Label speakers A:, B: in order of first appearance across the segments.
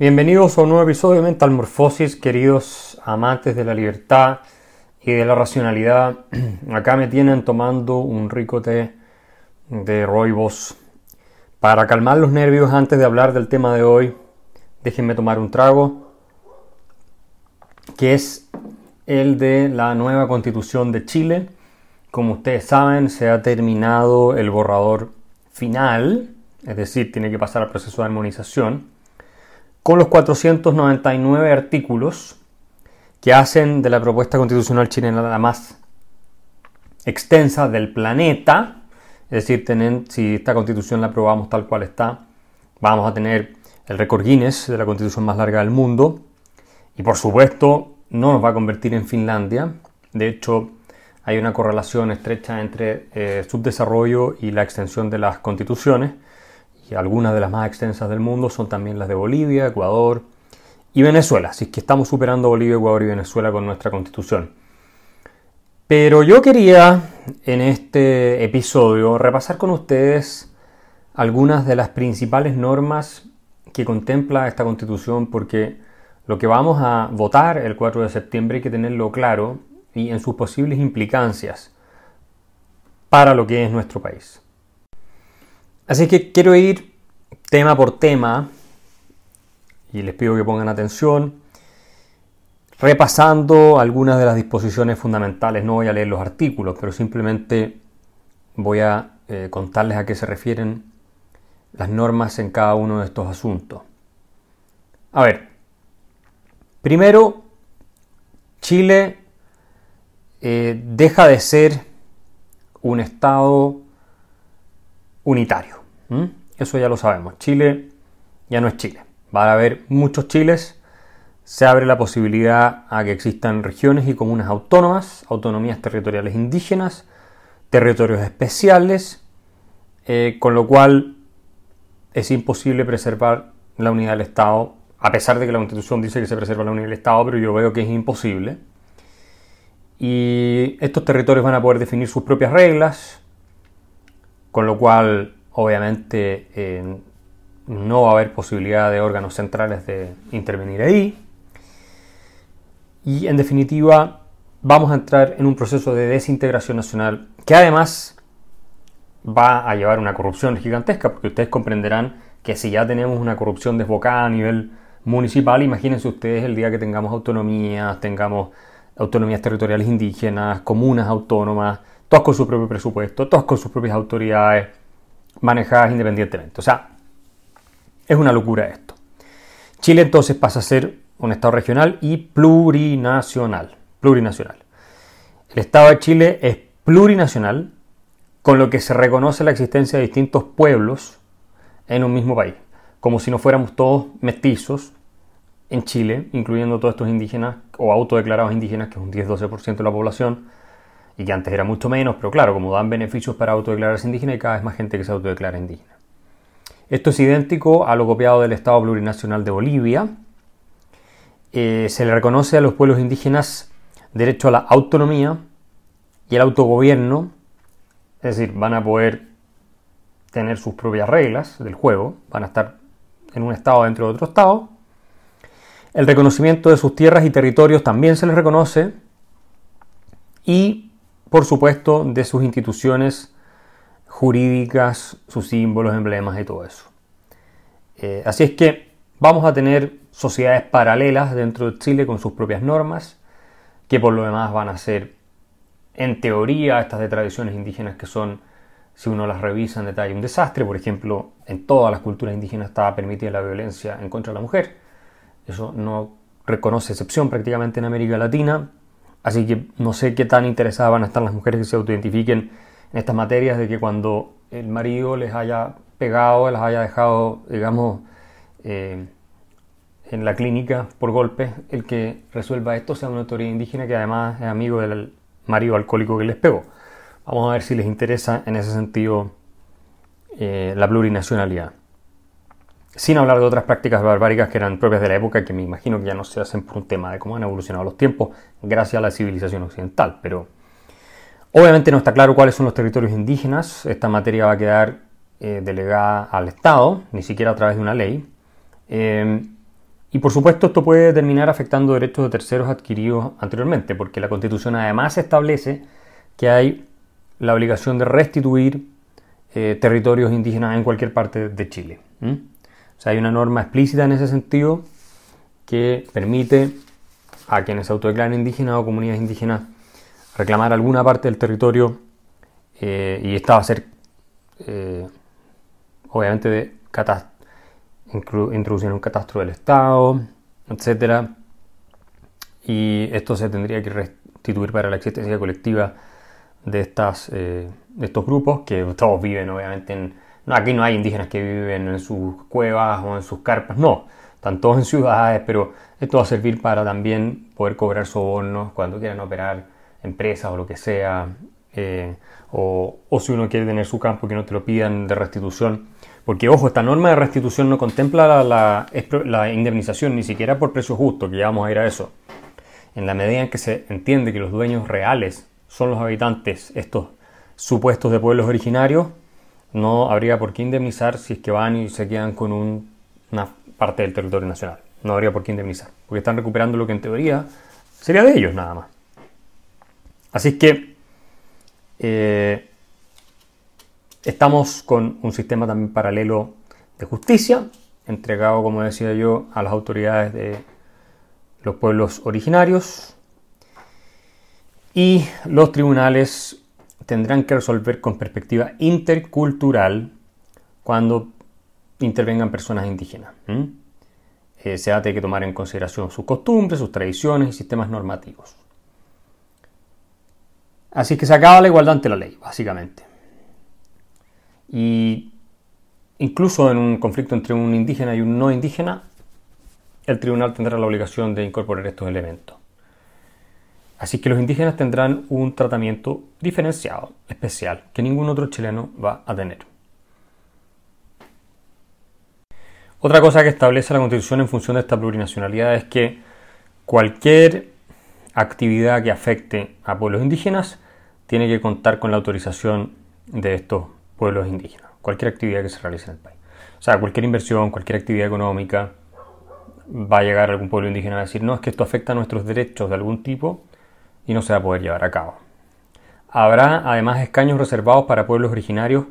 A: Bienvenidos a un nuevo episodio de Mental Morphosis, queridos amantes de la libertad y de la racionalidad. Acá me tienen tomando un rico té de roibos. Para calmar los nervios antes de hablar del tema de hoy, déjenme tomar un trago, que es el de la nueva constitución de Chile. Como ustedes saben, se ha terminado el borrador final, es decir, tiene que pasar al proceso de armonización con los 499 artículos que hacen de la propuesta constitucional chilena la más extensa del planeta. Es decir, si esta constitución la aprobamos tal cual está, vamos a tener el récord Guinness de la constitución más larga del mundo. Y por supuesto, no nos va a convertir en Finlandia. De hecho, hay una correlación estrecha entre eh, subdesarrollo y la extensión de las constituciones algunas de las más extensas del mundo son también las de Bolivia, Ecuador y Venezuela. Así que estamos superando Bolivia, Ecuador y Venezuela con nuestra constitución. Pero yo quería en este episodio repasar con ustedes algunas de las principales normas que contempla esta constitución porque lo que vamos a votar el 4 de septiembre hay que tenerlo claro y en sus posibles implicancias para lo que es nuestro país. Así que quiero ir tema por tema y les pido que pongan atención, repasando algunas de las disposiciones fundamentales. No voy a leer los artículos, pero simplemente voy a eh, contarles a qué se refieren las normas en cada uno de estos asuntos. A ver, primero, Chile eh, deja de ser un Estado unitario. ¿Mm? Eso ya lo sabemos. Chile ya no es Chile. Va a haber muchos Chiles. Se abre la posibilidad a que existan regiones y comunas autónomas, autonomías territoriales indígenas, territorios especiales, eh, con lo cual es imposible preservar la unidad del Estado, a pesar de que la Constitución dice que se preserva la unidad del Estado, pero yo veo que es imposible. Y estos territorios van a poder definir sus propias reglas, con lo cual Obviamente eh, no va a haber posibilidad de órganos centrales de intervenir ahí. Y en definitiva vamos a entrar en un proceso de desintegración nacional que además va a llevar una corrupción gigantesca, porque ustedes comprenderán que si ya tenemos una corrupción desbocada a nivel municipal, imagínense ustedes el día que tengamos autonomías, tengamos autonomías territoriales indígenas, comunas autónomas, todos con su propio presupuesto, todos con sus propias autoridades, manejadas independientemente. O sea, es una locura esto. Chile entonces pasa a ser un Estado regional y plurinacional. Plurinacional. El Estado de Chile es plurinacional, con lo que se reconoce la existencia de distintos pueblos en un mismo país, como si no fuéramos todos mestizos en Chile, incluyendo todos estos indígenas o autodeclarados indígenas, que es un 10-12% de la población, y que antes era mucho menos, pero claro, como dan beneficios para autodeclararse indígena, hay cada vez más gente que se autodeclara indígena. Esto es idéntico a lo copiado del Estado Plurinacional de Bolivia. Eh, se le reconoce a los pueblos indígenas derecho a la autonomía y el autogobierno, es decir, van a poder tener sus propias reglas del juego, van a estar en un estado dentro de otro estado. El reconocimiento de sus tierras y territorios también se les reconoce y por supuesto, de sus instituciones jurídicas, sus símbolos, emblemas y todo eso. Eh, así es que vamos a tener sociedades paralelas dentro de Chile con sus propias normas, que por lo demás van a ser, en teoría, estas de tradiciones indígenas que son, si uno las revisa en detalle, un desastre. Por ejemplo, en todas las culturas indígenas estaba permitida la violencia en contra de la mujer. Eso no reconoce excepción prácticamente en América Latina, Así que no sé qué tan interesadas van a estar las mujeres que se autoidentifiquen en estas materias de que cuando el marido les haya pegado, las haya dejado, digamos, eh, en la clínica por golpe, el que resuelva esto sea una autoridad indígena que además es amigo del marido alcohólico que les pegó. Vamos a ver si les interesa en ese sentido eh, la plurinacionalidad sin hablar de otras prácticas barbáricas que eran propias de la época, que me imagino que ya no se hacen por un tema de cómo han evolucionado los tiempos gracias a la civilización occidental. Pero obviamente no está claro cuáles son los territorios indígenas. Esta materia va a quedar eh, delegada al Estado, ni siquiera a través de una ley. Eh, Y por supuesto esto puede terminar afectando derechos de terceros adquiridos anteriormente, porque la Constitución además establece que hay la obligación de restituir eh, territorios indígenas en cualquier parte de Chile. O sea, hay una norma explícita en ese sentido que permite a quienes se autodeclaran indígenas o comunidades indígenas reclamar alguna parte del territorio eh, y esta va a ser eh, obviamente de introducir un catastro del Estado, etc. Y esto se tendría que restituir para la existencia colectiva de, estas, eh, de estos grupos que todos viven obviamente en... No, aquí no hay indígenas que viven en sus cuevas o en sus carpas, no, están todos en ciudades, pero esto va a servir para también poder cobrar sobornos cuando quieran operar empresas o lo que sea, eh, o, si uno quiere tener su campo que no te lo pidan de restitución. Porque, ojo, esta norma de restitución no contempla la, la, indemnización ni siquiera por precio justo, que ya vamos a ir a eso. En la medida en que se entiende que los dueños reales son los habitantes, estos supuestos de pueblos originarios, no habría por qué indemnizar si es que van y se quedan con una parte del territorio nacional. No habría por qué indemnizar, porque están recuperando lo que en teoría sería de ellos nada más. Así que eh, estamos con un sistema también paralelo de justicia, entregado, como decía yo, a las autoridades de los pueblos originarios. Y los tribunales tendrán que resolver con perspectiva intercultural cuando intervengan personas indígenas. Eh, se ha de que tomar en consideración sus costumbres, sus tradiciones y sistemas normativos. Así que se acaba la igualdad ante la ley, básicamente. Y incluso en un conflicto entre un indígena y un no indígena, el tribunal tendrá la obligación de incorporar estos elementos. Así que los indígenas tendrán un tratamiento diferenciado, especial, que ningún otro chileno va a tener. Otra cosa que establece la Constitución en función de esta plurinacionalidad es que cualquier actividad que afecte a pueblos indígenas tiene que contar con la autorización de estos pueblos indígenas. Cualquier actividad que se realice en el país. O sea, cualquier inversión, cualquier actividad económica, va a llegar algún pueblo indígena a decir, no, es que esto afecta a nuestros derechos de algún tipo y no se va a poder llevar a cabo. Habrá además escaños reservados para pueblos originarios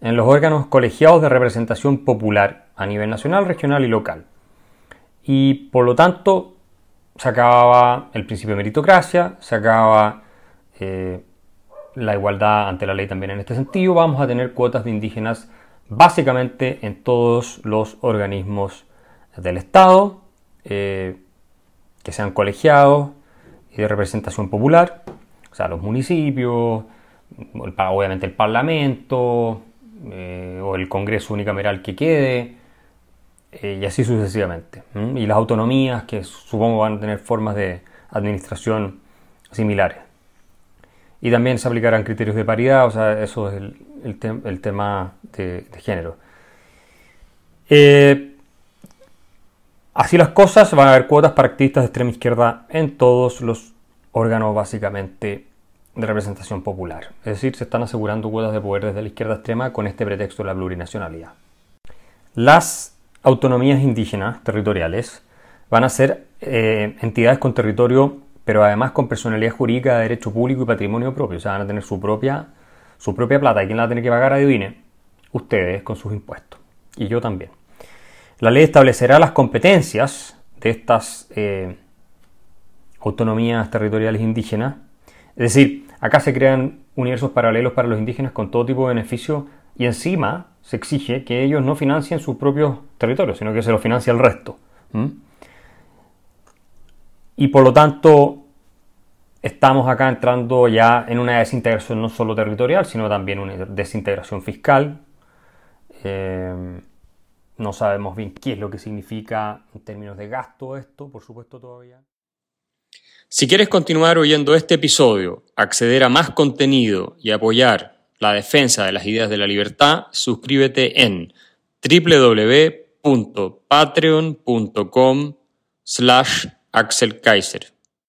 A: en los órganos colegiados de representación popular a nivel nacional, regional y local. Y por lo tanto, se acababa el principio de meritocracia, se acababa eh, la igualdad ante la ley también en este sentido. Vamos a tener cuotas de indígenas básicamente en todos los organismos del Estado, eh, que sean colegiados de representación popular, o sea, los municipios, obviamente el Parlamento eh, o el Congreso unicameral que quede, eh, y así sucesivamente. Y las autonomías que supongo van a tener formas de administración similares. Y también se aplicarán criterios de paridad, o sea, eso es el, tema de, género. Eh, así las cosas, van a haber cuotas para activistas de extrema izquierda en todos los órganos básicamente de representación popular. Es decir, se están asegurando cuotas de poder desde la izquierda extrema con este pretexto de la plurinacionalidad. Las autonomías indígenas territoriales van a ser eh, entidades con territorio, pero además con personalidad jurídica de derecho público y patrimonio propio. O sea, van a tener su propia, su propia plata. ¿Y quién la tener que pagar? Adivine. Ustedes con sus impuestos. Y yo también. La ley establecerá las competencias de estas eh, autonomías territoriales indígenas. Es decir, acá se crean universos paralelos para los indígenas con todo tipo de beneficios y encima se exige que ellos no financien sus propios territorios, sino que se los financie el resto. Y por lo tanto, estamos acá entrando ya en una desintegración no solo territorial, sino también una desintegración fiscal. Eh, no sabemos bien qué es lo que significa en términos de gasto esto, por supuesto todavía. Si quieres continuar oyendo este episodio, acceder a más contenido y apoyar la defensa de las ideas de la libertad, suscríbete en www.patreon.com slash Axel Kaiser.